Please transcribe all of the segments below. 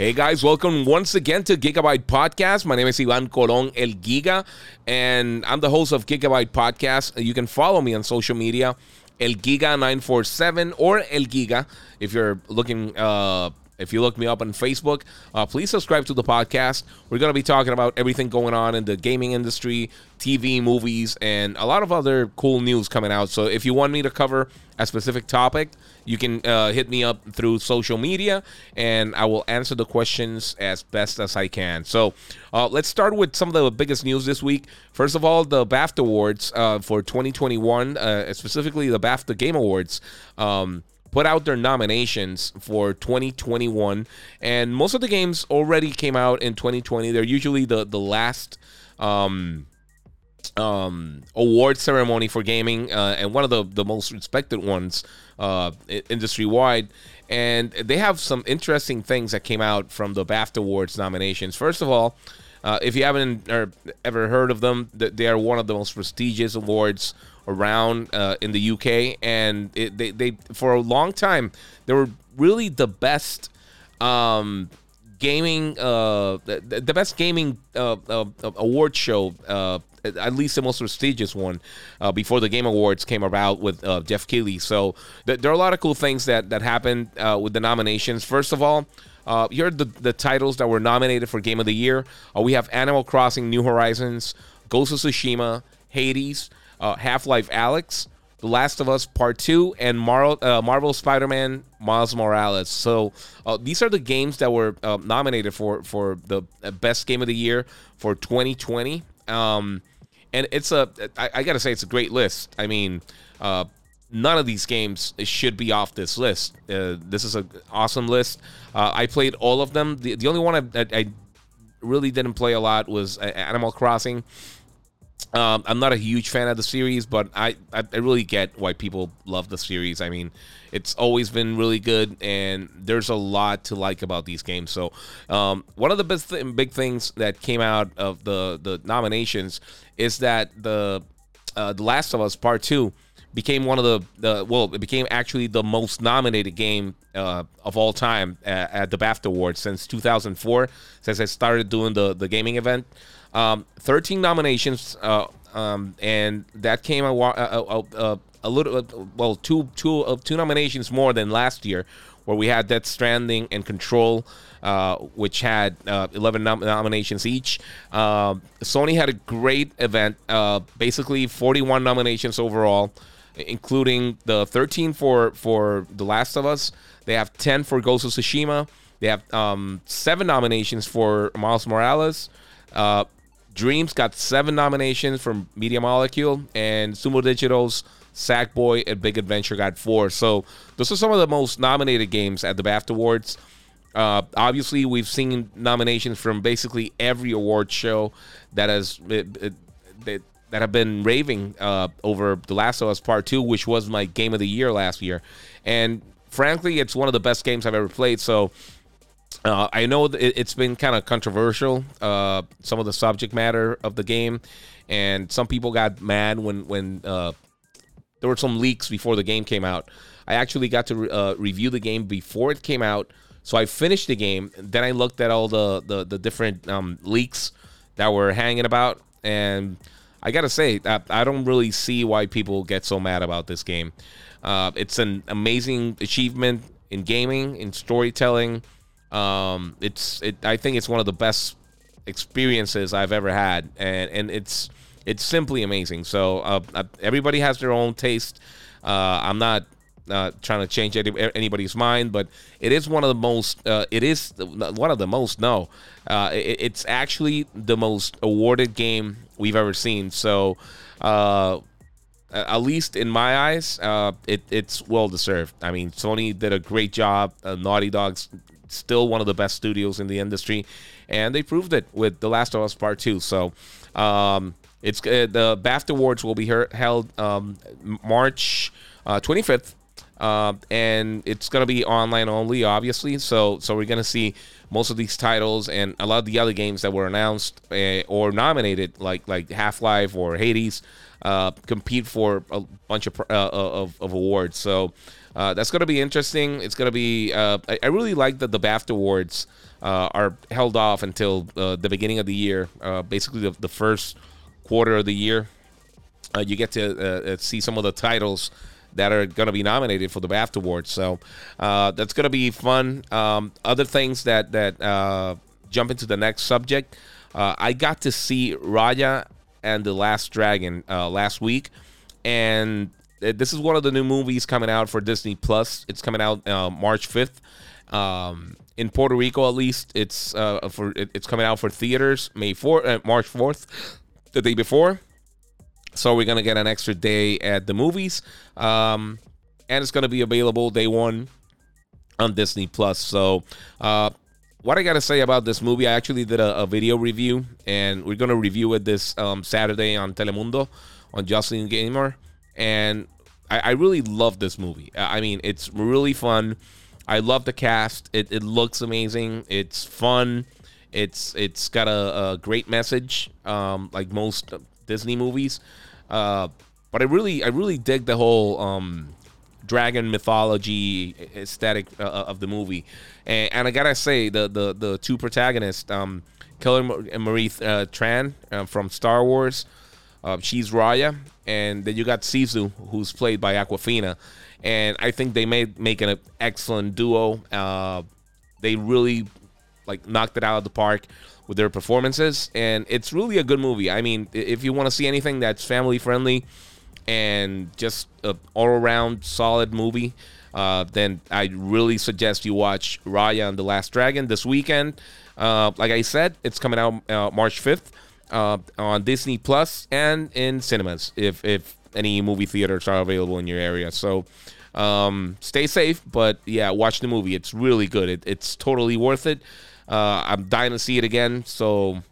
Hey guys, welcome once again to Gigabyte Podcast. My name is Ivan Colon El Giga, and I'm the host of Gigabyte Podcast. You can follow me on social media, El Giga 947 or El Giga if you're looking uh, if you look me up on Facebook, uh, please subscribe to the podcast. We're going to be talking about everything going on in the gaming industry, TV, movies, and a lot of other cool news coming out. So if you want me to cover a specific topic, you can uh, hit me up through social media and I will answer the questions as best as I can. So uh, let's start with some of the biggest news this week. First of all, the BAFTA Awards uh, for 2021, uh, specifically the BAFTA Game Awards. Um, put out their nominations for 2021 and most of the games already came out in 2020 they're usually the the last um um award ceremony for gaming uh, and one of the the most respected ones uh industry wide and they have some interesting things that came out from the BAFTA Awards nominations. First of all, uh, if you haven't ever heard of them, they are one of the most prestigious awards around uh, in the UK, and it, they they for a long time they were really the best um, gaming uh, the, the best gaming uh, uh award show. Uh, at least the most prestigious one uh, before the Game Awards came about with Geoff Keighley. So th- there are a lot of cool things that that happened with the nominations. First of all, uh, here are the, the titles that were nominated for Game of the Year. Uh, we have Animal Crossing New Horizons, Ghost of Tsushima, Hades, uh, Half Life Alyx, The Last of Us Part 2, and Mar- uh, Marvel Spider Man Miles Morales. So uh, these are the games that were uh, nominated for, for the uh, best game of the year for 2020. Um, and it's a, I, I got to say, it's a great list. I mean, uh, none of these games should be off this list. This is an awesome list. I played all of them. The, the only one I, I, I, really didn't play a lot was Animal Crossing. Um, I'm not a huge fan of the series, but I, I, I really get why people love the series. I mean, it's always been really good, and there's a lot to like about these games. So, um, one of the best th- big things that came out of the the nominations is that the uh, the Last of Us Part Two became one of the, the well, it became actually the most nominated game uh, of all time at, at, the BAFTA Awards since 2004, since I started doing the the gaming event. Um, 13 nominations, uh, um, and that came a, a, a, a little well two two of two nominations more than last year, where we had Death Stranding and Control. Uh, which had uh, 11 nom- nominations each. Uh, Sony had a great event, uh, basically 41 nominations overall, including the 13 for for The Last of Us. They have 10 for Ghost of Tsushima. They have um, seven nominations for Miles Morales. Dreams got seven nominations from Media Molecule, and Sumo Digital's Sackboy and Big Adventure got four. So those are some of the most nominated games at the BAFTA Awards. Uh, obviously, we've seen nominations from basically every award show that has it, it, it, that have been raving uh, over The Last of Us Part Two, which was my game of the year last year, and frankly, it's one of the best games I've ever played. So uh, I know it, has been kind of controversial, uh, some of the subject matter of the game, and some people got mad when when uh, there were some leaks before the game came out. I actually got to re- uh, review the game before it came out, so I finished the game. Then I looked at all the the, the different um, leaks that were hanging about, and I gotta say, I, I, don't really see why people get so mad about this game. Uh, it's an amazing achievement in gaming, in storytelling um, it's it. I think it's one of the best experiences I've ever had, and and it's it's simply amazing. So uh, uh everybody has their own taste. Uh, I'm not uh, trying to change any, anybody's mind, but it is one of the most. Uh, it is one of the most. No, uh, it, it's actually the most awarded game we've ever seen. So, uh, at least in my eyes, uh, it, it's well deserved. I mean, Sony did a great job. Uh, Naughty Dog's still one of the best studios in the industry, and they proved it with The Last of Us Part Two. So. Um, it's uh, the BAFTA Awards will be held um, March uh, 25th uh, and it's gonna be online only, obviously. So so we're gonna see most of these titles and a lot of the other games that were announced uh, or nominated, like like Half Life or Hades, uh, compete for a bunch of uh, of, of awards. So. Uh, that's going to be interesting. It's going to be. Uh, I, I, really like that the BAFTA awards uh, are held off until uh, the beginning of the year, uh, basically the, the, first quarter of the year. You get to see some of the titles that are going to be nominated for the BAFTA awards. So that's going to be fun. Um, other things that that jump into the next subject. I got to see Raya and the Last Dragon last week, and this is one of the new movies coming out for Disney Plus. It's coming out uh, March fifth. Um, in Puerto Rico, at least, it's uh, for it, it's coming out for theaters May four, uh, March fourth, the day before. So we're gonna get an extra day at the movies, um, and it's gonna be available day one on Disney Plus. So, uh, what I gotta say about this movie, I actually did a, a video review, and we're gonna review it this um, Saturday on Telemundo on Jocelyn Gamer and I, I really love this movie. I mean, it's really fun. I love the cast. It, it looks amazing. It's fun. It's it's got a, a great message, um, like most Disney movies. Uh, but I really I really dig the whole um, dragon mythology aesthetic uh, uh, of the movie. And, and, I gotta say, the the the two protagonists, um, Kelly Marie uh, Tran uh, from Star Wars, uh, she's Raya, and then you got Sisu, who's played by Awkwafina, and I think they made make an excellent duo. Uh, they really like knocked it out of the park with their performances, and it's really a good movie. I mean, if you want to see anything that's family friendly and just an all around solid movie. Uh, then I really suggest you watch Raya and the Last Dragon this weekend. Uh, like I said, it's coming out uh, March 5th uh, on Disney Plus and in cinemas if if any movie theaters are available in your area. So um, stay safe, but yeah, watch the movie. It's really good. It, it's totally worth it. Uh, I'm dying to see it again. So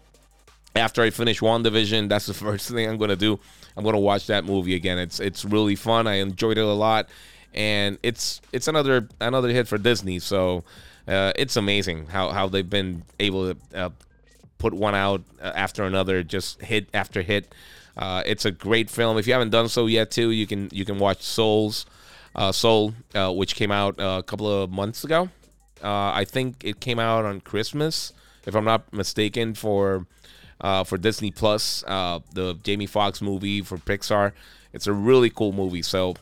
after I finish WandaVision, that's the first thing I'm gonna do. I'm gonna watch that movie again. It's it's really fun. I enjoyed it a lot, and it's it's another another hit for Disney. So. Uh, it's amazing how, how they've been able to uh, put one out uh, after another, just hit after hit. Uh, it's a great film. If you haven't done so yet, too, you can you can watch Souls, uh, Soul, uh, which came out uh, a couple of months ago. Uh, I think it came out on Christmas, if I'm not mistaken, for for Disney Plus, the Jamie Foxx movie for Pixar. It's a really cool movie. So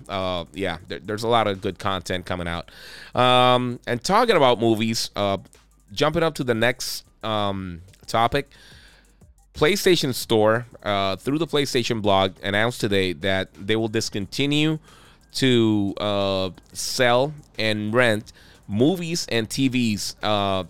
yeah, there, there's a lot of good content coming out. Um, and talking about movies, jumping up to the next um, topic. PlayStation Store, uh, through the PlayStation blog, announced today that they will discontinue to uh, sell and rent movies and TVs uh,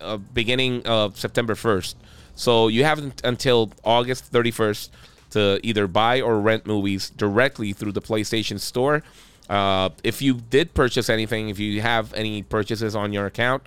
uh, beginning of September 1st. So you have until August 31st to either buy or rent movies directly through the PlayStation Store. Uh, if you did purchase anything, if you have any purchases on your account,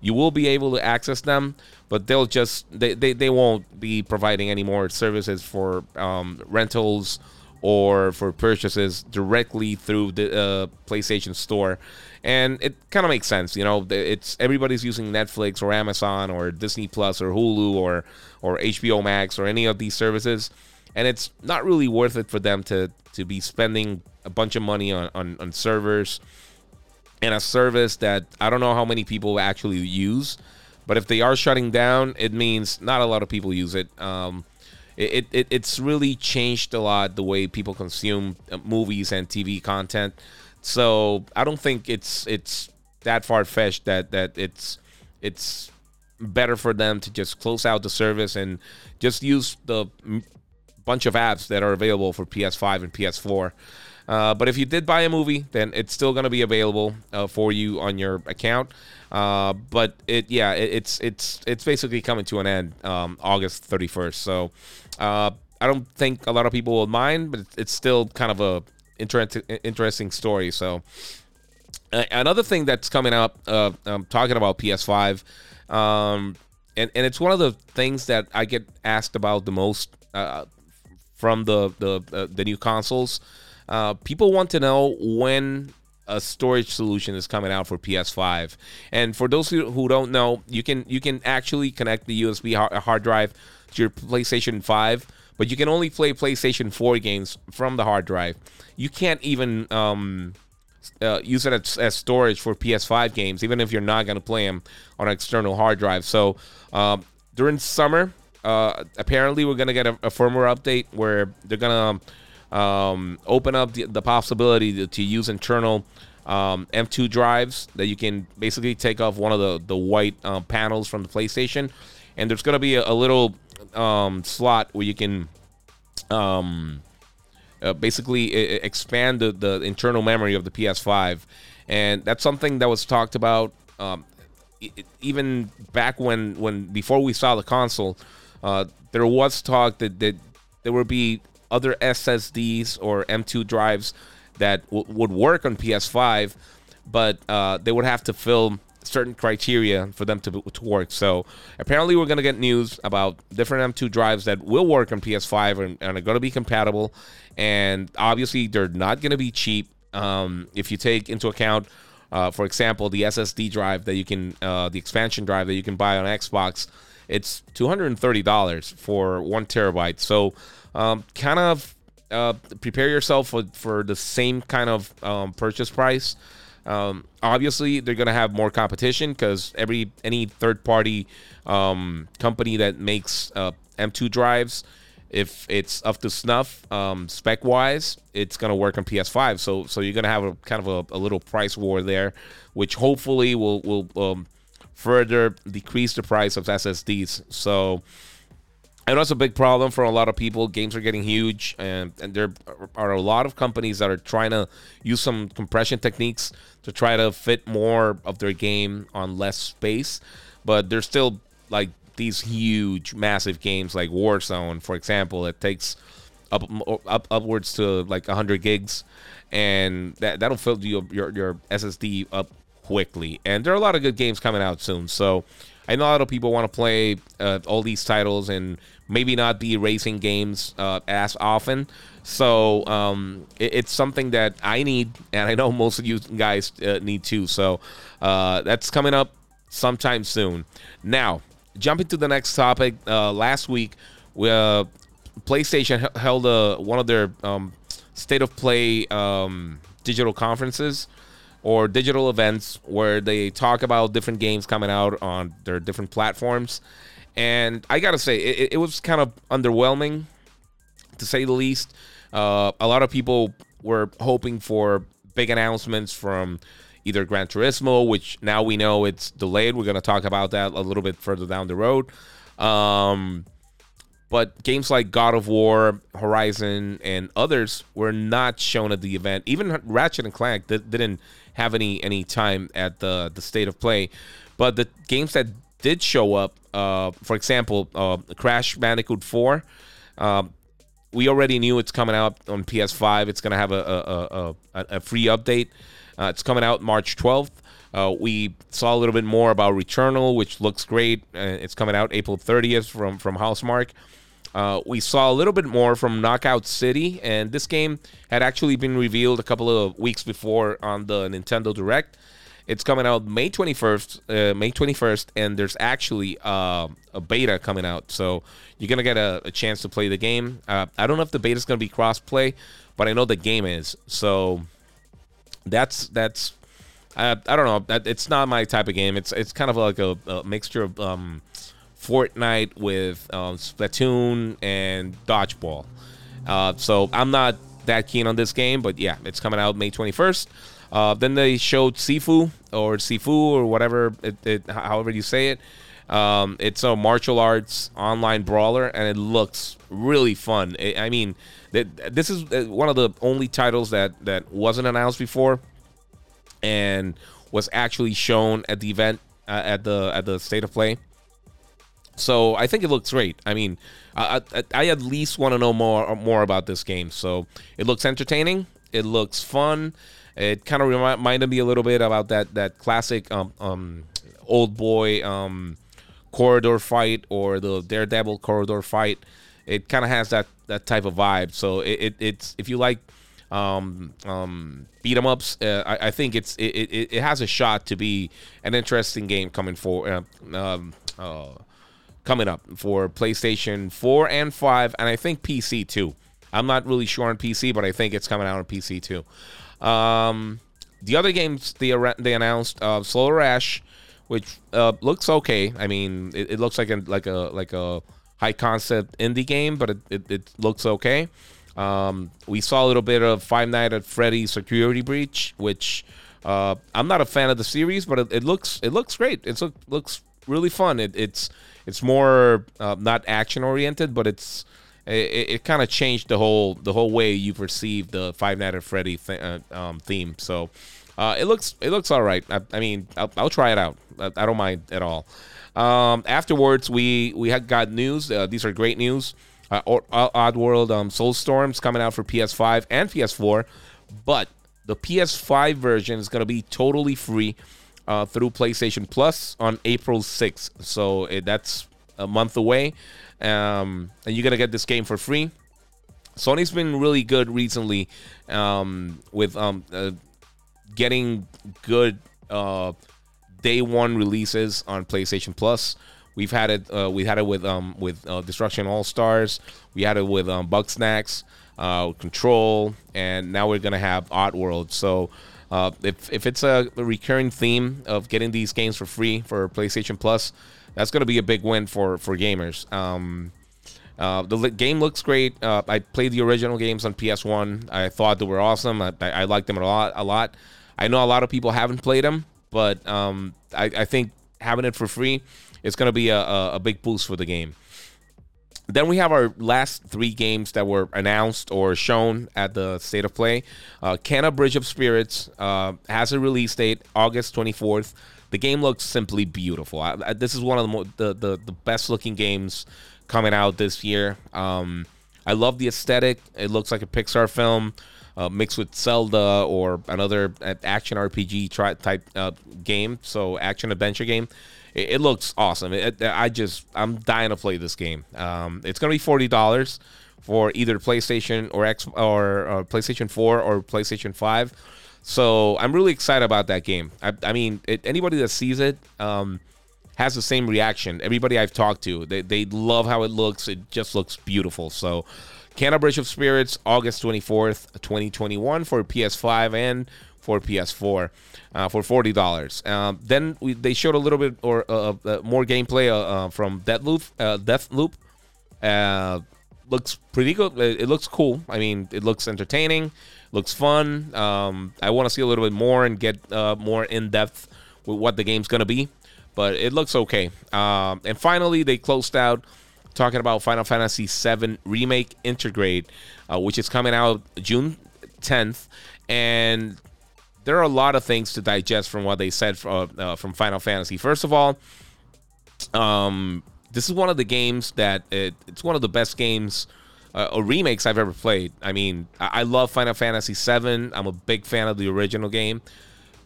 you will be able to access them, but they'll just they, they, they won't be providing any more services for um, rentals or for purchases directly through the uh, PlayStation Store. And it kind of makes sense, you know. It's everybody's using Netflix or Amazon or Disney Plus or Hulu or or HBO Max or any of these services, and it's not really worth it for them to to be spending a bunch of money on on, on servers and a service that I don't know how many people actually use. But if they are shutting down, it means not a lot of people use it. Um, it, it it's really changed a lot the way people consume uh, movies and TV content. So I don't think it's it's that far fetched that that it's it's better for them to just close out the service and just use the bunch of apps that are available for PS5 and PS4. Uh, but if you did buy a movie, then it's still going to be available uh, for you on your account. Uh, but it, yeah, it, it's it's it's basically coming to an end um, August 31st. So uh, I don't think a lot of people will mind, but it's still kind of a interesting interesting story. So another thing that's coming up, uh, I'm talking about PS5, um, and and it's one of the things that I get asked about the most uh, from the the the new consoles. Uh, people want to know when a storage solution is coming out for PS5. And for those who, don't know, you can you can actually connect the USB hard drive to your PlayStation 5, but you can only play PlayStation 4 games from the hard drive. You can't even um, uh, use it as, as, storage for PS5 games, even if you're not going to play them on an external hard drive. So um, during summer, uh, apparently we're going to get a, a, firmware update where they're going to um, open up the, the possibility to, to, use internal um, M2 drives that you can basically take off one of the, the white uh, panels from the PlayStation. And there's going to be a, a little um, slot where you can um, uh, basically expand the, the internal memory of the PS5. And that's something that was talked about um, even back when, when before we saw the console. Uh, there was talk that, that there would be other SSDs or M2 drives that w- would work on PS5, but uh, they would have to fill certain criteria for them to, to work. So apparently, we're going to get news about different M2 drives that will work on PS5 and, and are going to be compatible. And obviously, they're not going to be cheap. Um, if you take into account, uh, for example, the SSD drive that you can, uh, the expansion drive that you can buy on Xbox, it's $230 for one terabyte. So um, kind of uh, prepare yourself for, for the same kind of um, purchase price. Um, obviously, they're gonna have more competition because every any third party um, company that makes uh, M2 drives, if it's up to snuff um, spec wise, it's gonna work on PS5. So so you're gonna have a kind of a, a little price war there, which hopefully will will um, further decrease the price of SSDs. So Know it's a big problem for a lot of people. Games are getting huge, and, and there are a lot of companies that are trying to use some compression techniques to try to fit more of their game on less space. But there's still like these huge, massive games like Warzone, for example, it takes up, up upwards to like 100 gigs, and that that'll fill your, your your SSD up quickly. And there are a lot of good games coming out soon, so I know a lot of people want to play uh, all these titles and maybe not be racing games uh, as often. So um, it, it's something that I need, and I know most of you guys uh, need too. So uh, that's coming up sometime soon. Now, jumping to the next topic. Uh, last week, we, uh, PlayStation held one of their um, state of play um, digital conferences or digital events where they talk about different games coming out on their different platforms. And I gotta say, it, it was kind of underwhelming, to say the least. Uh, a lot of people were hoping for big announcements from either Gran Turismo, which now we know it's delayed. We're gonna talk about that a little bit further down the road. Um, but games like God of War, Horizon, and others were not shown at the event. Even Ratchet and Clank didn't have any any time at the the state of play. But the games that did show up, uh, for example, uh, Crash Bandicoot 4, uh, we already knew it's coming out on PS5. It's going to have a, a, a, a, free update. Uh, it's coming out March 12th. Uh, we saw a little bit more about Returnal, which looks great. Uh, it's coming out April 30th from, from Housemarque. Uh, we saw a little bit more from Knockout City, and this game had actually been revealed a couple of weeks before on the Nintendo Direct. It's coming out May 21st, uh, May 21st, and there's actually uh, a beta coming out, so you're gonna get a, a chance to play the game. Uh, I don't know if the beta is gonna be cross-play, but I know the game is. So that's that's I don't know. It's not my type of game. It's it's kind of like a, a mixture of um, Fortnite with um, Splatoon and Dodgeball. Uh, so I'm not that keen on this game, but yeah, it's coming out May 21st. Uh, then they showed Sifu or Sifu or whatever, it, it, however you say it. Um, it's a martial arts online brawler, and it looks really fun. It, I mean, this is uh, one of the only titles that that wasn't announced before, and was actually shown at the event uh, at the at the state of play. So I think it looks great. I mean, I, I, I at least want to know more more about this game. So it looks entertaining. It looks fun. It kind of reminded me a little bit about that that classic um, um, old boy um, corridor fight or the Daredevil corridor fight. It kind of has that that type of vibe. So it, it, it's if you like um, um, beat 'em ups. Uh, I, I, think it's it, it, it, has a shot to be an interesting game coming for uh, um, uh, coming up for PlayStation 4 and 5, and I think PC too. I'm not really sure on PC, but I think it's coming out on PC too. Um, the other games they they announced uh, Solar Ash, which uh, looks okay. I mean, it, it, looks like a like a like a high concept indie game, but it, it, it looks okay. Um, we saw a little bit of Five Nights at Freddy's Security Breach, which uh, I'm not a fan of the series, but it, it looks it looks great. It look, looks really fun. It, it's it's more uh, not action oriented, but it's it, it kind of changed the whole the whole way you perceive the Five Nights at Freddy th- uh, um, theme. So uh, it looks it looks all right. I, I mean, I'll, I'll, try it out. I, I, don't mind at all. Um, afterwards, we we had got news. Uh, these are great news. Uh, Oddworld um, Soulstorms coming out for PS5 and PS4, but the PS5 version is going to be totally free uh, through PlayStation Plus on April 6th. So it, that's a month away. Um, and you're to get this game for free. Sony's been really good recently um, with um, uh, getting good uh, day one releases on PlayStation Plus. We've had it. Uh, we had it with um, with uh, Destruction All Stars. We had it with um, Bugsnax, uh, Control, and now we're gonna have Odd World. So uh, if if it's a recurring theme of getting these games for free for PlayStation Plus, that's gonna be a big win for for gamers. Um, uh, the game looks great. Uh, I played the original games on PS1. I thought they were awesome. I, I liked them a lot. A lot. I know a lot of people haven't played them, but um, I, I, think having it for free is going to be a, a, a, big boost for the game. Then we have our last three games that were announced or shown at the State of Play. Uh, Kena Bridge of Spirits uh, has a release date, August 24th. The game looks simply beautiful. I, I, this is one of the, mo- the, the, the best looking games coming out this year. Um, I love the aesthetic. It looks like a Pixar film uh, mixed with Zelda or another uh, action RPG tri- type uh, game. So action adventure game. It, it looks awesome. It, I just I'm dying to play this game. Um, it's gonna be forty dollars for either PlayStation or X or, or PlayStation 4 or PlayStation 5. So I'm really excited about that game. I, I mean, it, anybody that sees it. Um, has the same reaction. Everybody I've talked to, they, they love how it looks. It just looks beautiful. So, Bridge of Spirits, August 24th, 2021 for PS5 and for PS4 uh, for $40. Um, then we, they showed a little bit or uh, uh, more gameplay uh, uh, from Deathloop. Uh, Deathloop looks pretty good. It, looks cool. I mean, it looks entertaining, looks fun. Um, I want to see a little bit more and get more in depth with what the game's to be but it looks okay. Um, and finally, they closed out talking about Final Fantasy VII Remake Intergrade, uh, which is coming out June 10th. And there are a lot of things to digest from what they said from, uh, uh, from Final Fantasy. First of all, um, this is one of the games that it, it's one of the best games uh, or remakes I've ever played. I mean, I, I love Final Fantasy VII. I'm a big fan of the original game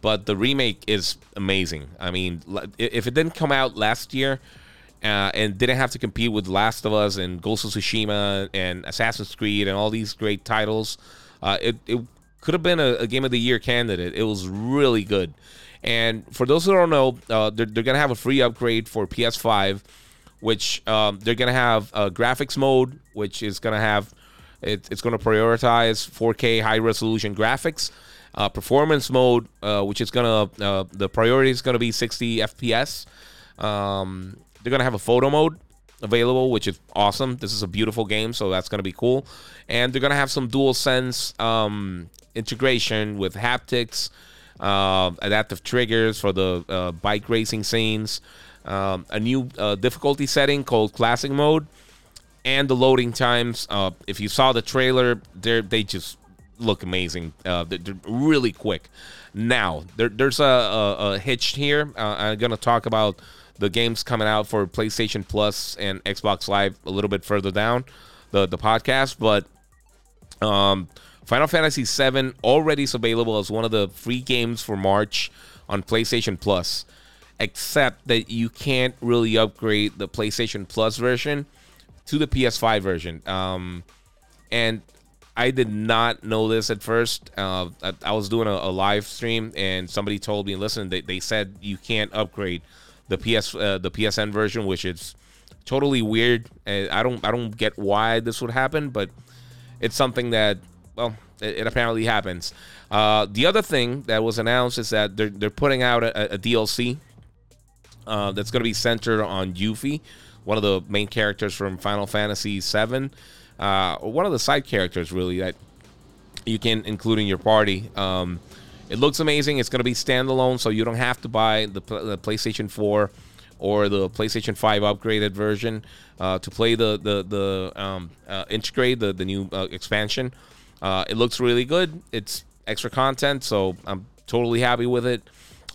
but the remake is amazing. I mean, if it didn't come out last year uh, and didn't have to compete with Last of Us and Ghost of Tsushima and Assassin's Creed and all these great titles, uh, it, it could have been a, a, Game of the Year candidate. It was really good. And for those who don't know, uh, they're, they're going to have a free upgrade for PS5, which um, they're to have a graphics mode, which is to have it, it's to prioritize 4K high resolution graphics uh, performance mode, uh, which is gonna uh, the priority is gonna be 60 FPS. Um, they're gonna have a photo mode available, which is awesome. This is a beautiful game, so that's gonna be cool. And they're gonna have some dual sense um, integration with haptics, uh, adaptive triggers for the uh, bike racing scenes, um, a new uh, difficulty setting called classic mode, and the loading times. if you saw the trailer, they they just look amazing. Uh, they're, really quick. Now, there, there's a, a, a, hitch here. Uh, I'm going to talk about the games coming out for PlayStation Plus and Xbox Live a little bit further down the, the podcast, but um, Final Fantasy VII already is available as one of the free games for March on PlayStation Plus, except that you can't really upgrade the PlayStation Plus version to the PS5 version. Um, and I did not know this at first. Uh, I, I, was doing a, a, live stream and somebody told me, listen, they, they said you can't upgrade the PS uh, the PSN version, which is totally weird. I don't I don't get why this would happen, but it's something that well, it, it apparently happens. Uh, the other thing that was announced is that they're they're putting out a, a DLC uh, that's going to be centered on Yuffie, one of the main characters from Final Fantasy VII, uh, one of the side characters really that you can include in your party. Um, it looks amazing. It's going to be standalone, so you don't have to buy the, the PlayStation 4 or the PlayStation 5 upgraded version uh, to play the the the um, uh, Intergrade the the new uh, expansion. Uh, it looks really good. It's extra content, so I'm totally happy with it.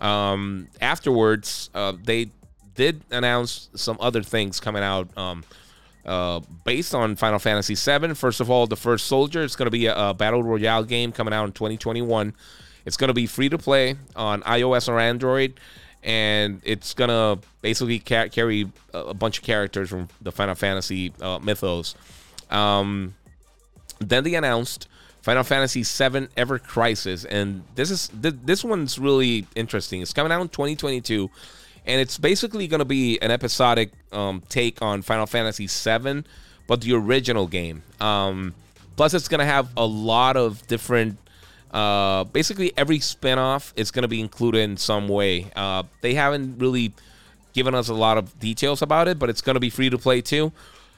Um, afterwards, uh, they did announce some other things coming out. Um, uh, based on Final Fantasy VII. First of all, the First Soldier. It's going to be a, a, battle royale game coming out in 2021. It's going to be free to play on iOS or Android, and it's going to basically ca- carry a bunch of characters from the Final Fantasy uh, mythos. Um, then they announced Final Fantasy VII Ever Crisis, and this is th- this one's really interesting. It's coming out in 2022, and it's basically going to be an episodic um, take on Final Fantasy VII, but the original game. Um, plus, it's going to have a lot of different. Uh, basically, every spinoff is going to be included in some way. Uh, they haven't really given us a lot of details about it, but it's going to be free to play too.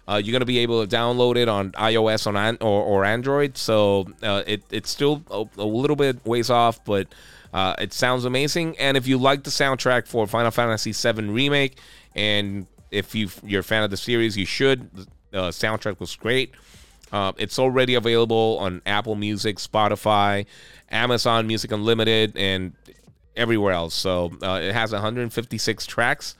Uh, you're going to be able to download it on iOS on an- or, or Android. So uh, it, it's still a, a, little bit ways off, but uh, it sounds amazing. And if you like the soundtrack for Final Fantasy VII Remake, and if you, you're a fan of the series, you should. The uh, soundtrack was great. Uh, it's already available on Apple Music, Spotify, Amazon Music Unlimited, and everywhere else. So uh, it has 156 tracks.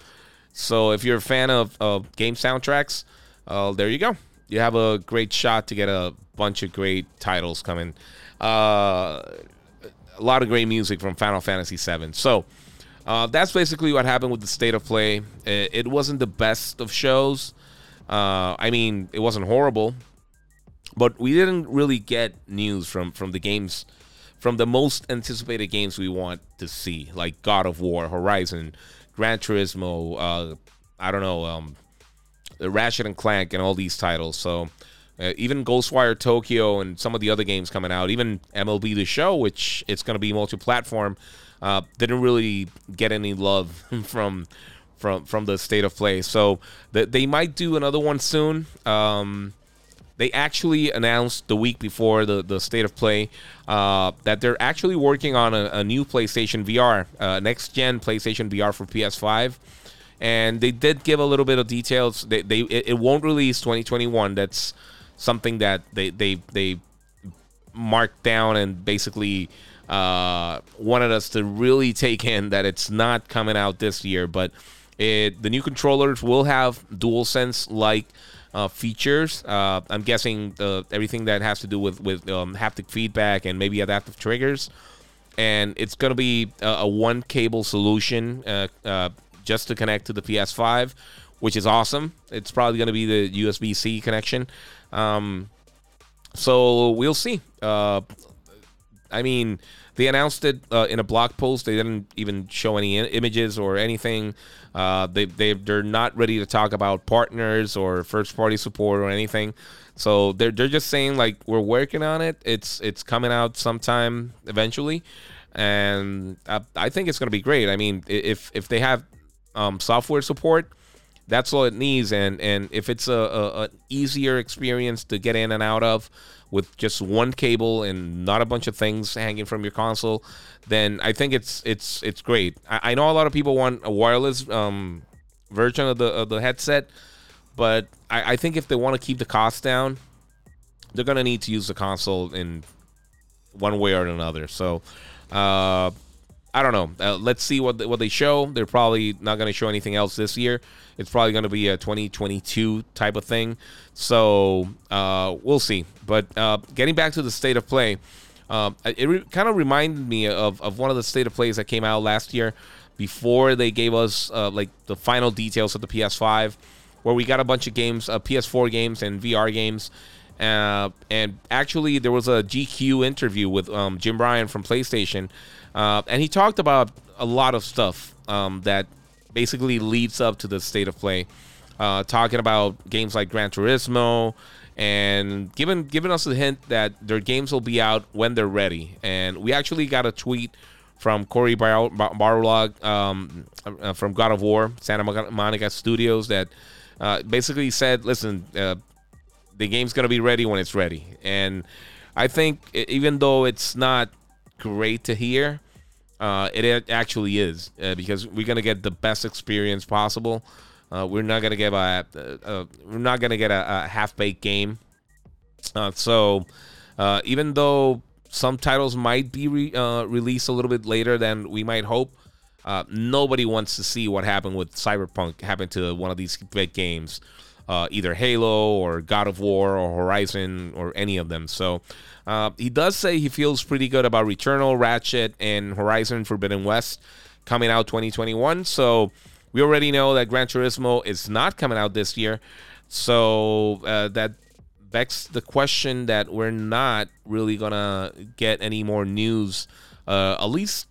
So if you're a fan of, of game soundtracks, uh, there you go. You have a great shot to get a bunch of great titles coming. Uh, a lot of great music from Final Fantasy VII. So uh, that's basically what happened with the state of play. It, it wasn't the best of shows. Uh, I mean, it wasn't horrible, but we didn't really get news from from the games, from the most anticipated games we want to see, like God of War, Horizon, Gran Turismo. Uh, I don't know. Um, Ratchet and Clank and all these titles. So uh, even Ghostwire Tokyo and some of the other games coming out, even MLB The Show, which it's going to be multi-platform, uh, didn't really get any love from from from the state of play. So th- they might do another one soon. Um, they actually announced the week before the, the state of play uh, that they're actually working on a, a new PlayStation VR, uh, next gen PlayStation VR for PS5 and they did give a little bit of details. They, they it, it won't release 2021. That's something that they they they marked down and basically uh, wanted us to really take in that it's not coming out this year. But it, the new controllers will have DualSense like uh, features. Uh, I'm guessing uh, everything that has to do with with um, haptic feedback and maybe adaptive triggers. And it's going to be a, a, one cable solution. Uh, uh, just to connect to the PS5, which is awesome. It's probably going to be the USB C connection. Um, so we'll see. Uh, I mean, they announced it uh, in a blog post. They didn't even show any images or anything. Uh, they they they're not ready to talk about partners or first party support or anything. So they're they're just saying like we're working on it. It's it's coming out sometime eventually, and I, I think it's going to be great. I mean, if if they have um, software support, that's all it needs. And and if it's a, a, a, easier experience to get in and out of with just one cable and not a bunch of things hanging from your console, then I think it's it's it's great. I, I know a lot of people want a wireless um, version of the of the headset, but I, I think if they want to keep the cost down, they're gonna need to use the console in one way or another. So. Uh, I don't know. Uh, let's see what what they show. They're probably not going to show anything else this year. It's probably going to be a 2022 type of thing. So uh, we'll see. But uh, getting back to the state of play, uh, it re- kind of reminded me of, of one of the state of plays that came out last year before they gave us uh, like the final details of the PS5, where we got a bunch of games, uh, PS4 games and VR games, Uh, and actually, there was a GQ interview with um, Jim Ryan from PlayStation, uh, and he talked about a lot of stuff um, that basically leads up to the state of play. Uh, talking about games like Gran Turismo, and giving giving us a hint that their games will be out when they're ready. And we actually got a tweet from Corey Bar- Bar- Barlog um, uh, from God of War, Santa Monica Studios, that uh, basically said, "Listen, uh, the game's gonna be ready when it's ready." And I think even though it's not great to hear, uh, it actually is uh, because we're gonna get the best experience possible. Uh, we're not gonna get a, a, a we're not gonna get a, a half baked game. Uh, so uh, even though some titles might be re, uh, released a little bit later than we might hope, uh, nobody wants to see what happened with Cyberpunk happen to one of these big games, uh, either Halo or God of War or Horizon or any of them. So he does say he feels pretty good about Returnal, Ratchet, and Horizon Forbidden West coming out 2021. So we already know that Gran Turismo is not coming out this year, so uh, that begs the question that we're not really gonna get any more news, uh, at least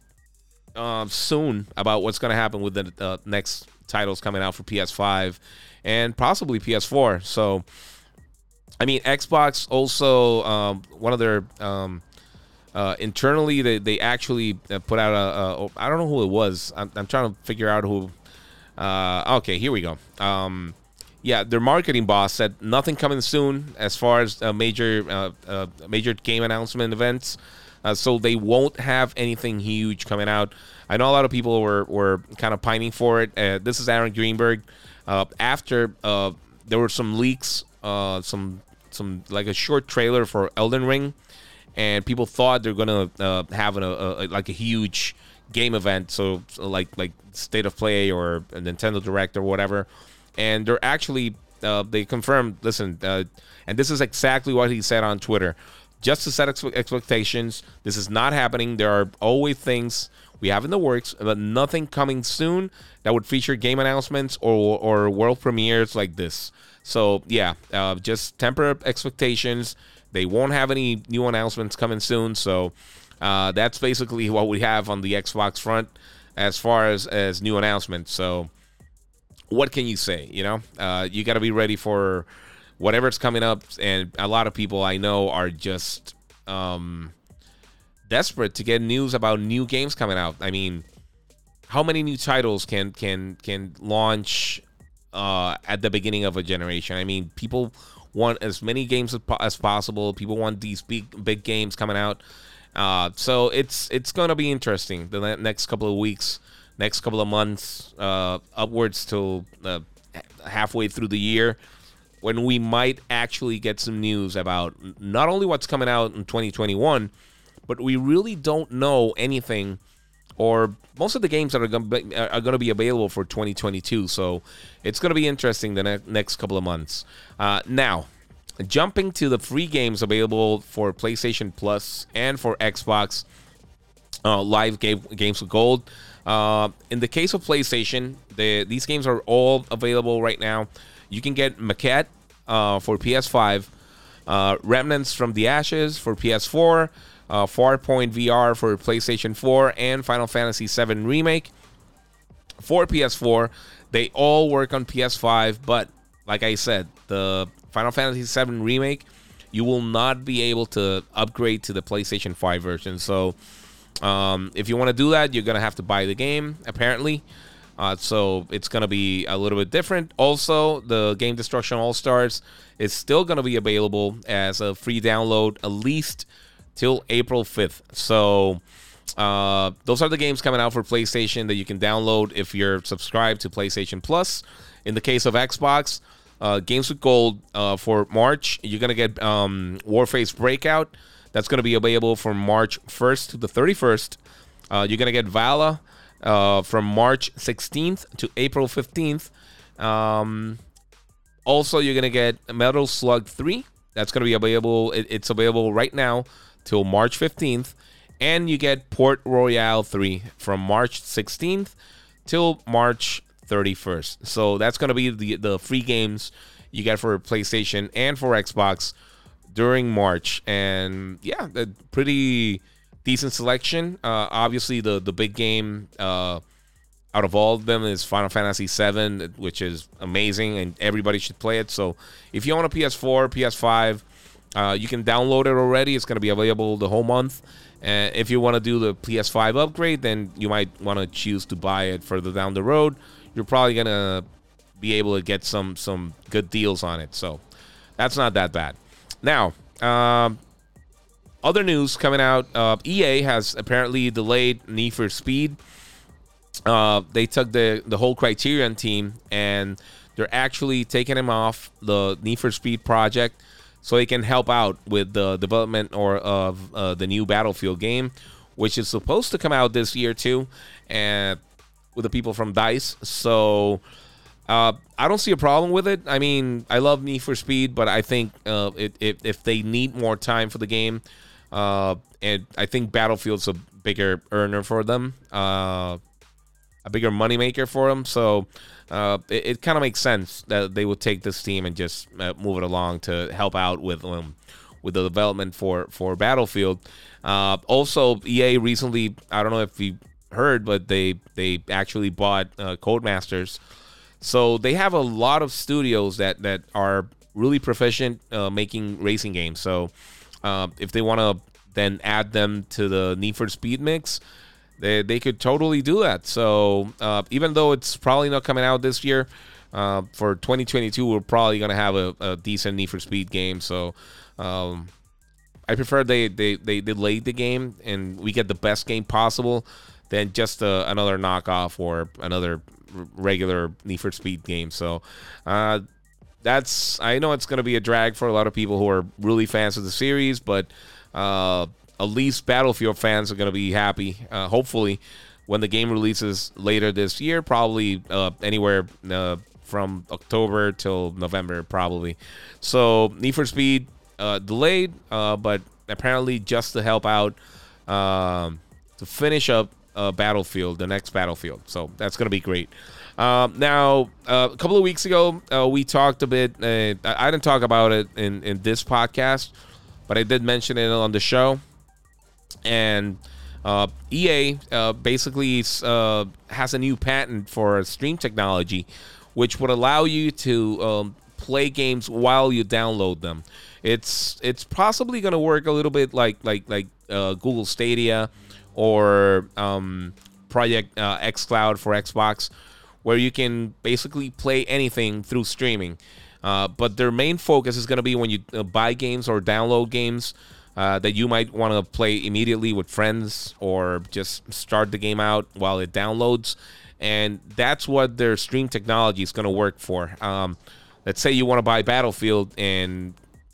uh, soon, about what's gonna happen with the uh, next titles coming out for PS5 and possibly PS4. So, I mean, Xbox also um, one of their um, uh, internally they, they actually uh, put out a, a I don't know who it was. I'm, I'm trying to figure out who uh, okay, here we go. Um, yeah, their marketing boss said nothing coming soon as far as uh, major uh, uh, major game announcement events. So they won't have anything huge coming out. I know a lot of people were, were kind of pining for it. Uh, this is Aaron Greenberg. Uh, after there were some leaks, some some like a short trailer for Elden Ring, and people thought they're gonna have an, a, a, like a huge game event, so, so like like State of Play or a Nintendo Direct or whatever, and they're actually uh, they confirmed. Listen, uh, and this is exactly what he said on Twitter. Just to set ex- expectations, this is not happening. There are always things we have in the works, but nothing coming soon that would feature game announcements or or world premieres like this. So yeah, uh, just temper expectations. They won't have any new announcements coming soon. So uh, that's basically what we have on the Xbox front as far as as new announcements. So, what can you say? You know, uh, you got to be ready for whatever's coming up, and a lot of people I know are just um, desperate to get news about new games coming out. I mean, how many new titles can can can launch uh, at the beginning of a generation? I mean, people want as many games as, as possible. People want these big big games coming out. Uh, so it's it's going to be interesting the next couple of weeks, next couple of months, uh, upwards till uh, halfway through the year, when we might actually get some news about not only what's coming out in 2021, but we really don't know anything, or most of the games that are going to are going to be available for 2022. So it's going to be interesting the ne- next couple of months. Uh, now Jumping to the free games available for PlayStation Plus and for Xbox uh, Live game, Games with Gold. Uh, in the case of PlayStation, the, these games are all available right now. You can get Maquette uh, for PS5, uh, Remnants from the Ashes for PS4, uh, Farpoint VR for PlayStation 4, and Final Fantasy VII Remake for PS4. They all work on PS5, but like I said, the Final Fantasy VII Remake, you will not be able to upgrade to the PlayStation 5 version. So, um, if you want to do that, you're going to have to buy the game, apparently. Uh, so, it's going to be a little bit different. Also, the Game Destruction All Stars is still going to be available as a free download at least till April 5th. So, uh, those are the games coming out for PlayStation that you can download if you're subscribed to PlayStation Plus. In the case of Xbox, uh, Games with Gold uh, for March. You're gonna get um, Warface Breakout. That's gonna be available from March 1st to the 31st. Uh, you're gonna get Vala uh, from March 16th to April 15th. Um, also, you're gonna get Metal Slug 3. That's gonna be available. It, it's available right now till March 15th, and you get Port Royale 3 from March 16th till March 31st. So that's going to be the the free games you get for PlayStation and for Xbox during March, and yeah, a pretty decent selection. Uh, obviously, the the big game uh, out of all of them is Final Fantasy VII, which is amazing, and everybody should play it. So, if you own a PS4, PS5, uh, you can download it already. It's going to be available the whole month. And if you want to do the PS5 upgrade, then you might want to choose to buy it further down the road. You're probably going to be able to get some some good deals on it. So that's not that bad. Now, um, other news coming out: uh, EA has apparently delayed Need for Speed. Uh, they took the the whole Criterion team and they're actually taking him off the Need for Speed project so he can help out with the development or of uh, the new Battlefield game, which is supposed to come out this year too, and with the people from Dice. So uh, I don't see a problem with it. I mean, I love Need for Speed, but I think uh, it, it, if they need more time for the game, uh, and I think Battlefield's a bigger earner for them, uh, a bigger moneymaker for them. So uh, it, it kind of makes sense that they would take this team and just uh, move it along to help out with um, with the development for for Battlefield. also, EA recently, I don't know if you heard, but they they actually bought Codemasters. So they have a lot of studios that that are really proficient uh, making racing games. So uh, if they want to then add them to the Need for Speed mix, they they could totally do that. So uh, even though it's probably not coming out this year, uh, for 2022 we're probably gonna have a, a decent Need for Speed game. So. Um, I prefer they, they, they delayed the game and we get the best game possible than just uh, another knockoff or another regular Need for Speed game. So uh, that's I know it's going to be a drag for a lot of people who are really fans of the series, but uh, at least Battlefield fans are going to be happy. Uh, hopefully, when the game releases later this year, probably uh, anywhere uh, from October till November, probably. So Need for Speed uh, delayed, but apparently just to help out um, to finish up uh, Battlefield, the next Battlefield. So that's going to be great. Um, now, uh, a couple of weeks ago, uh, we talked a bit. Uh, I didn't talk about it in, in this podcast, but I did mention it on the show. And uh, EA uh, basically uh, has a new patent for stream technology, which would allow you to um, play games while you download them. It's it's possibly going to work a little bit like like like Google Stadia or um, Project uh, xCloud for Xbox, where you can basically play anything through streaming. Uh, but their main focus is going to be when you uh, buy games or download games uh, that you might want to play immediately with friends or just start the game out while it downloads. And that's what their stream technology is going to work for. Um, let's say you want to buy Battlefield and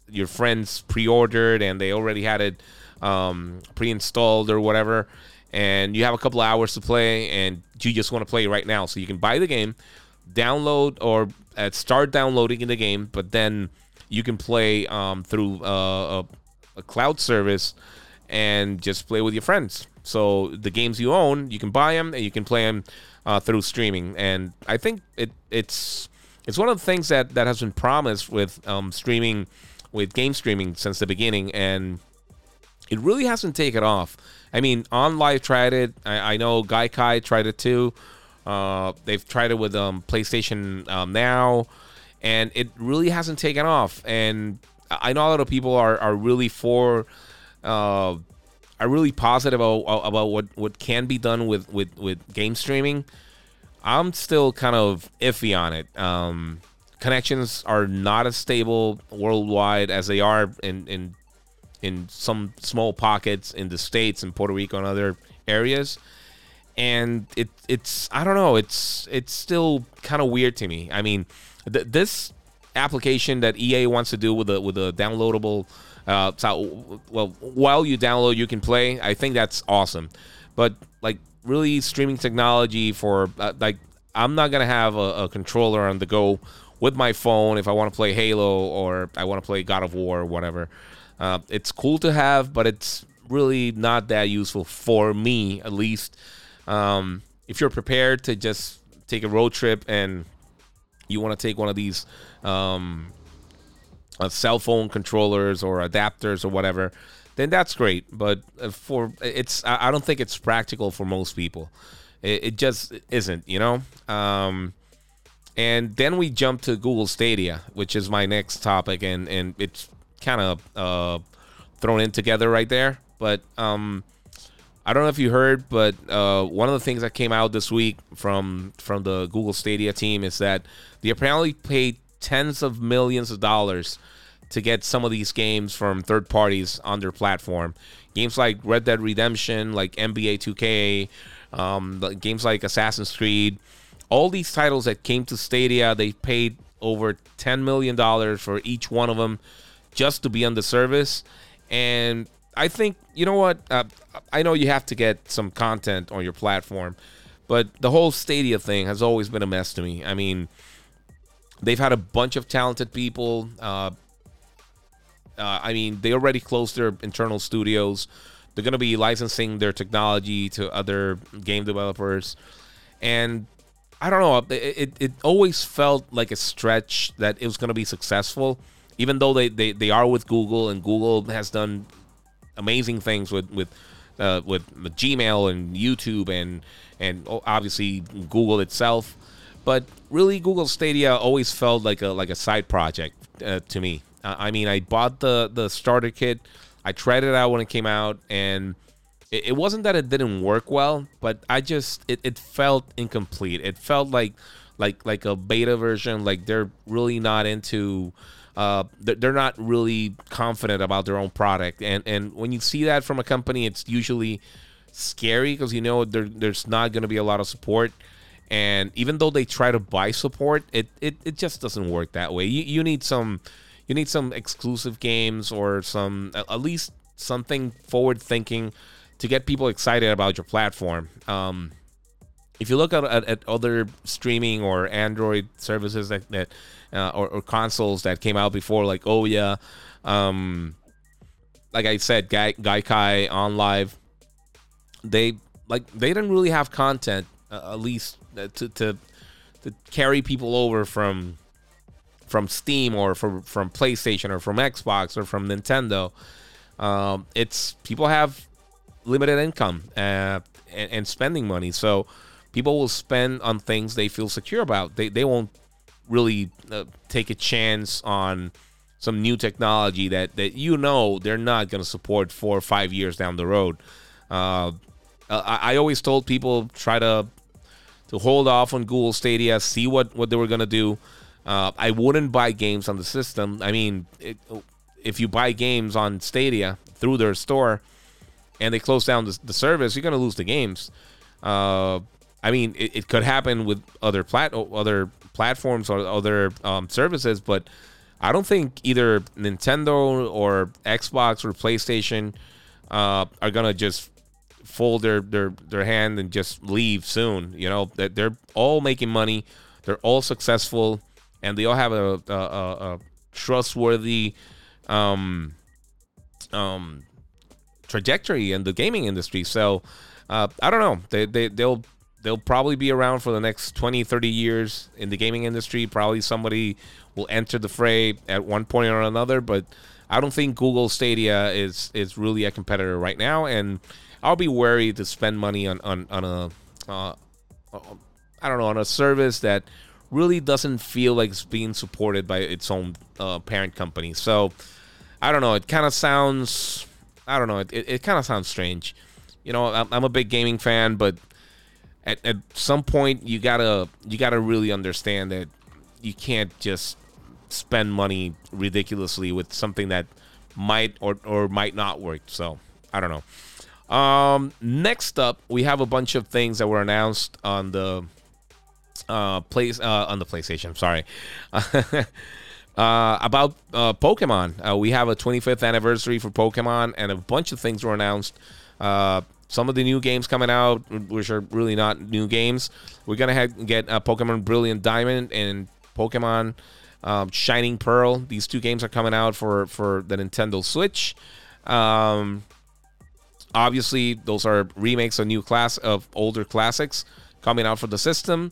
your friends pre ordered and they already had it um, pre-installed or whatever, and you have a couple hours to play, and you just want to play right now. So you can buy the game, download or uh, start downloading in the game, but then you can play um, through uh, a, a cloud service and just play with your friends. So the games you own, you can buy them and you can play them uh, through streaming. And I think it it's it's one of the things that that has been promised with um, streaming, with game streaming since the beginning. And it really hasn't taken off. I mean, OnLive tried it. I, I know Gaikai tried it too. Uh, they've tried it with um, PlayStation um, Now, and it really hasn't taken off. And I know a lot of people are, are really for, uh, are really positive about, about what, what can be done with, with, with game streaming. I'm still kind of iffy on it. Um, connections are not as stable worldwide as they are in, in in some small pockets in the states and Puerto Rico and other areas. And it it's I don't know it's it's still kind of weird to me. I mean, th- this application that EA wants to do with a with a downloadable uh, so well while you download you can play. I think that's awesome, but like really streaming technology for uh, like I'm not gonna have a, a controller on the go with my phone if I want to play Halo or I want to play God of War or whatever. Uh, it's cool to have, but it's really not that useful for me, at least. Um, if you're prepared to just take a road trip and you want to take one of these um, uh, cell phone controllers or adapters or whatever, then that's great. But uh, for it's, I don't think it's practical for most people. It, it just isn't, you know. Um, and then we jump to Google Stadia, which is my next topic, and and it's kind of uh, thrown in together right there. But um, I don't know if you heard, but uh, one of the things that came out this week from from the Google Stadia team is that they apparently paid tens of millions of dollars to get some of these games from third parties on their platform. Games like Red Dead Redemption, like NBA 2K, um, games like Assassin's Creed, all these titles that came to Stadia, they paid over $10 million for each one of them just to be on the service. And I think, you know what? Uh, I know you have to get some content on your platform, but the whole Stadia thing has always been a mess to me. I mean, they've had a bunch of talented people. Uh, uh, I mean, they already closed their internal studios. They're going to be licensing their technology to other game developers. And I don't know, it, it, it always felt like a stretch that it was going to be successful, even though they, they, they are with Google and Google has done amazing things with, with, uh, with Gmail and YouTube and, and obviously Google itself. But really, Google Stadia always felt like a like a side project uh, to me. I mean, I bought the the starter kit. I tried it out when it came out, and it, it wasn't that it didn't work well, but I just it, it felt incomplete. It felt like like like a beta version. Like they're really not into. Uh, they're not really confident about their own product, and and when you see that from a company, it's usually scary because you know there, there's not going to be a lot of support and even though they try to buy support it, it, it just doesn't work that way you, you need some you need some exclusive games or some at least something forward thinking to get people excited about your platform. Um, if you look at, at, at, other streaming or Android services that, that uh, or, or, consoles that came out before, like Ouya, um, like I said, Gai, Gaikai OnLive, they like they didn't really have content, uh, at least to, to to carry people over from from Steam or from from PlayStation or from Xbox or from Nintendo. Um, it's people have limited income uh, and, and, spending money, so people will spend on things they feel secure about. They they won't really uh, take a chance on some new technology that that you know they're not going to support four or five years down the road. Uh, I, I always told people try to to hold off on Google Stadia, see what what they were going to do. Uh, I wouldn't buy games on the system. I mean, it, if you buy games on Stadia through their store and they close down the, the service, you're going to lose the games. Uh, I mean, it, it, could happen with other plat other platforms or other um, services, but I don't think either Nintendo or Xbox or PlayStation uh, are gonna just fold their, their their hand and just leave soon. You know that they're all making money, they're all successful and they all have a, a, a, trustworthy um, um, trajectory in the gaming industry. So uh, I don't know. They, they they'll they'll probably be around for the next 20 30 years in the gaming industry probably somebody will enter the fray at one point or another but i don't think google stadia is is really a competitor right now and i'll be wary to spend money on on, on a uh, i don't know on a service that really doesn't feel like it's being supported by its own uh, parent company. So I don't know. It kind of sounds. I don't know. It, it, it kind of sounds strange. You know, I'm, I'm, a big gaming fan, but at, at some point you gotta you gotta really understand that you can't just spend money ridiculously with something that might or, or might not work. So I don't know. Um, next up, we have a bunch of things that were announced on the uh, plays uh, on the PlayStation. Sorry. uh, about uh, Pokemon, uh, we have a 25th anniversary for Pokemon, and a bunch of things were announced. Uh, some of the new games coming out, which are really not new games. We're gonna have, get uh, Pokemon Brilliant Diamond and Pokemon um, Shining Pearl. These two games are coming out for for the Nintendo Switch. Um, obviously, those are remakes of new class of older classics coming out for the system.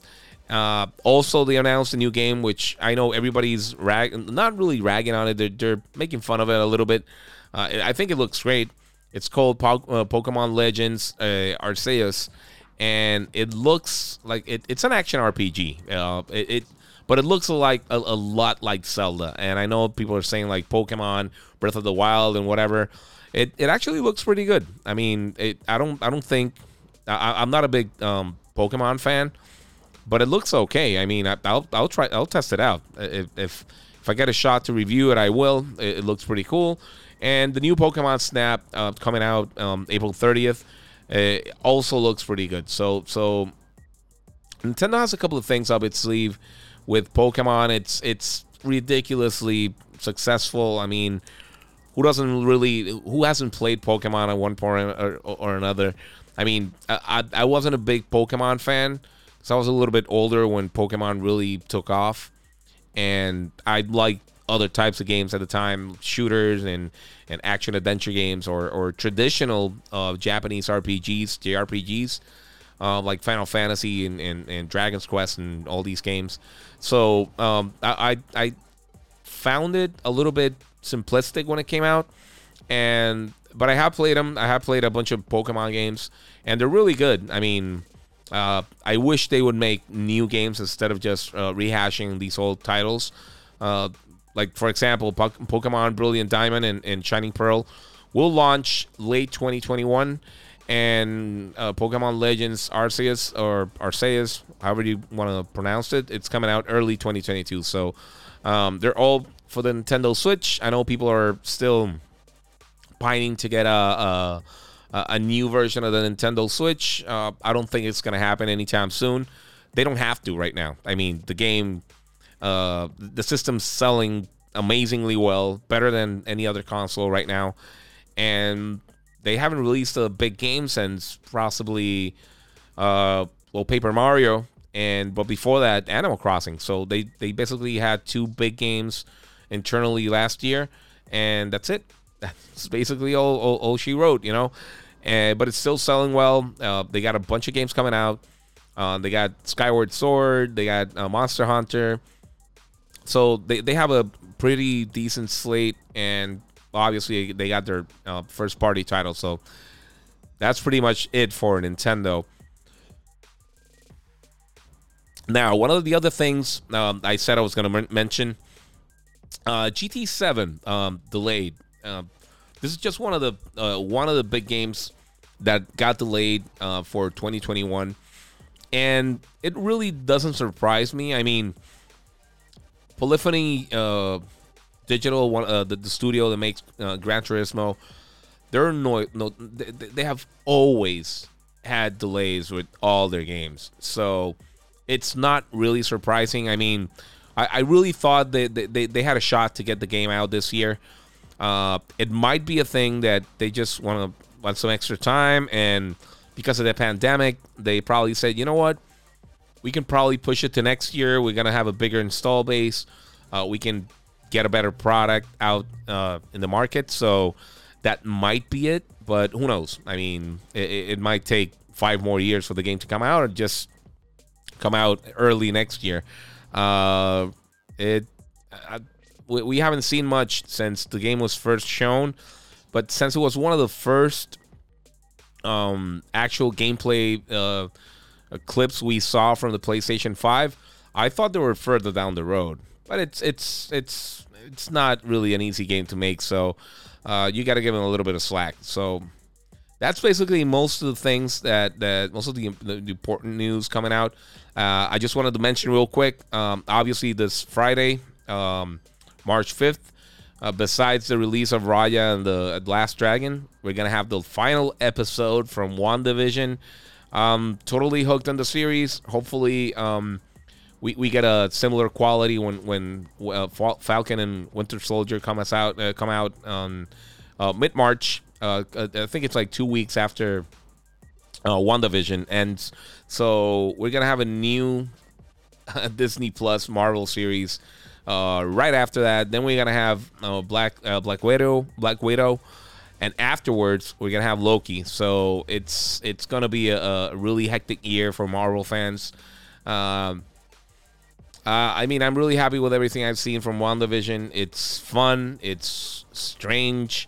Uh, also, they announced a new game, which I know everybody's rag, not really ragging on it. They're, they're making fun of it a little bit. Uh, I think it looks great. It's called po- uh, Pokemon Legends uh, Arceus, and it looks like it, it's an action RPG. Uh, it, it, but it looks like a, a, lot like Zelda. And I know people are saying like Pokemon Breath of the Wild and whatever. It it actually looks pretty good. I mean, it. I don't I don't think I, am not a big um, Pokemon fan, but it looks okay. I mean, I, will I'll try I'll test it out if, if if I get a shot to review it, I will. It, it looks pretty cool. And the new Pokemon Snap uh, coming out um, April 30th uh, also looks pretty good. So so Nintendo has a couple of things up its sleeve with Pokemon. It's it's ridiculously successful. I mean, who doesn't really who hasn't played Pokemon at one point or, or, another? I mean, I, I wasn't a big Pokemon fan because I was a little bit older when Pokemon really took off, and I liked other types of games at the time, shooters and and action adventure games or or traditional uh, Japanese RPGs, JRPGs, uh, like Final Fantasy and, and, and Dragon's Quest and all these games. So um, I, I I found it a little bit simplistic when it came out, and but I have played them. I have played a bunch of Pokemon games, and they're really good. I mean. Uh, I wish they would make new games instead of just uh, rehashing these old titles. Uh, like for example, Pokemon Brilliant Diamond and, and Shining Pearl will launch late 2021, and uh, Pokemon Legends Arceus or Arceus, however you want to pronounce it, it's coming out early 2022. So um, they're all for the Nintendo Switch. I know people are still pining to get a, a, a new version of the Nintendo Switch. Uh, I don't think it's going to happen anytime soon. They don't have to right now. I mean, the game uh, the system's selling amazingly well, better than any other console right now, and they haven't released a big game since possibly uh, well Paper Mario and but before that Animal Crossing. So they they basically had two big games internally last year, and that's it. That's basically all all, all she wrote, you know. And but it's still selling well. Uh, they got a bunch of games coming out. Uh, they got Skyward Sword. They got uh, Monster Hunter. So they, they have a pretty decent slate, and obviously they got their uh, first party title. So that's pretty much it for Nintendo. Now, one of the other things um, I said I was going to m- mention uh, GT7 um, delayed. Uh, this is just one of the uh, one of the big games that got delayed uh, for 2021, and it really doesn't surprise me. I mean, Polyphony uh, Digital, one uh, the, the studio that makes Gran Turismo, they're no, no they, they have always had delays with all their games, so it's not really surprising. I mean, I, I really thought they, they, they had a shot to get the game out this year. Uh, it might be a thing that they just want to want some extra time, and because of the pandemic, they probably said, you know what, we can probably push it to next year. We're gonna have a bigger install base. Uh, we can get a better product out uh, in the market. So that might be it, but who knows? I mean, it, it, might take five more years for the game to come out, or just come out early next year. Uh, it I, we haven't seen much since the game was first shown, but since it was one of the first um, actual gameplay uh, clips we saw from the PlayStation 5, I thought they were further down the road. But it's it's it's it's not really an easy game to make, so uh, you got to give them a little bit of slack. So that's basically most of the things that that most of the, the important news coming out. Uh, I just wanted to mention real quick. Um, obviously, this Friday, um, March fifth. Uh, besides the release of Raya and the Last Dragon, we're gonna have the final episode from WandaVision. Um, totally hooked on the series. Hopefully, um, we, we get a similar quality when when uh, Falcon and Winter Soldier come us out uh, come out uh, mid March. Uh, I think it's like two weeks after uh, WandaVision, and so we're gonna have a new Disney Plus Marvel series uh, right after that. Then we're gonna have uh, Black uh, Black Widow, Black Widow, and afterwards we're gonna have Loki. So it's it's gonna be a, a really hectic year for Marvel fans. Um, uh, I mean, I'm really happy with everything I've seen from WandaVision. It's fun, it's strange,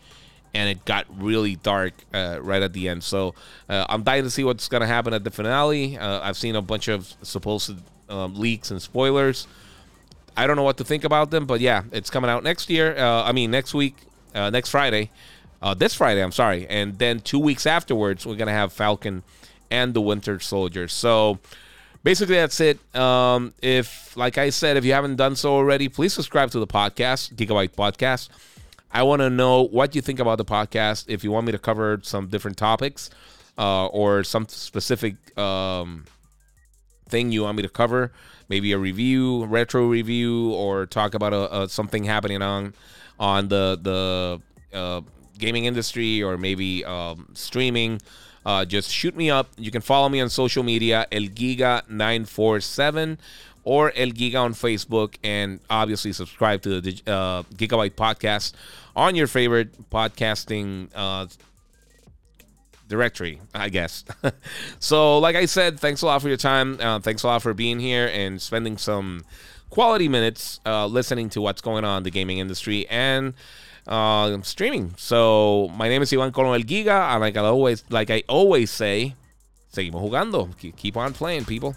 and it got really dark uh, right at the end. So uh, I'm dying to see what's gonna happen at the finale. Uh, I've seen a bunch of supposed um, leaks and spoilers. I don't know what to think about them, but yeah, it's coming out next year. Uh, I mean, next week, uh, next Friday, uh, this Friday. I'm sorry, and then two weeks afterwards, we're gonna have Falcon and the Winter Soldier. So basically, that's it. Um, if, like I said, if you haven't done so already, please subscribe to the podcast, Gigabyte Podcast. I want to know what you think about the podcast. If you want me to cover some different topics uh, or some specific um, thing you want me to cover, maybe a review, retro review, or talk about a, a something happening on on the the uh, gaming industry or maybe um, streaming. Uh, just shoot me up. You can follow me on social media, El Giga nine four seven, or El Giga on Facebook, and obviously subscribe to the uh, Gigabyte Podcast on your favorite podcasting uh, directory, I guess. so, like I said, thanks a lot for your time. Uh, thanks a lot for being here and spending some quality minutes uh, listening to what's going on in the gaming industry and uh, streaming. So, my name is Ivan Colon El Giga, and like I always, like I always say, seguimos jugando. Keep on playing, people.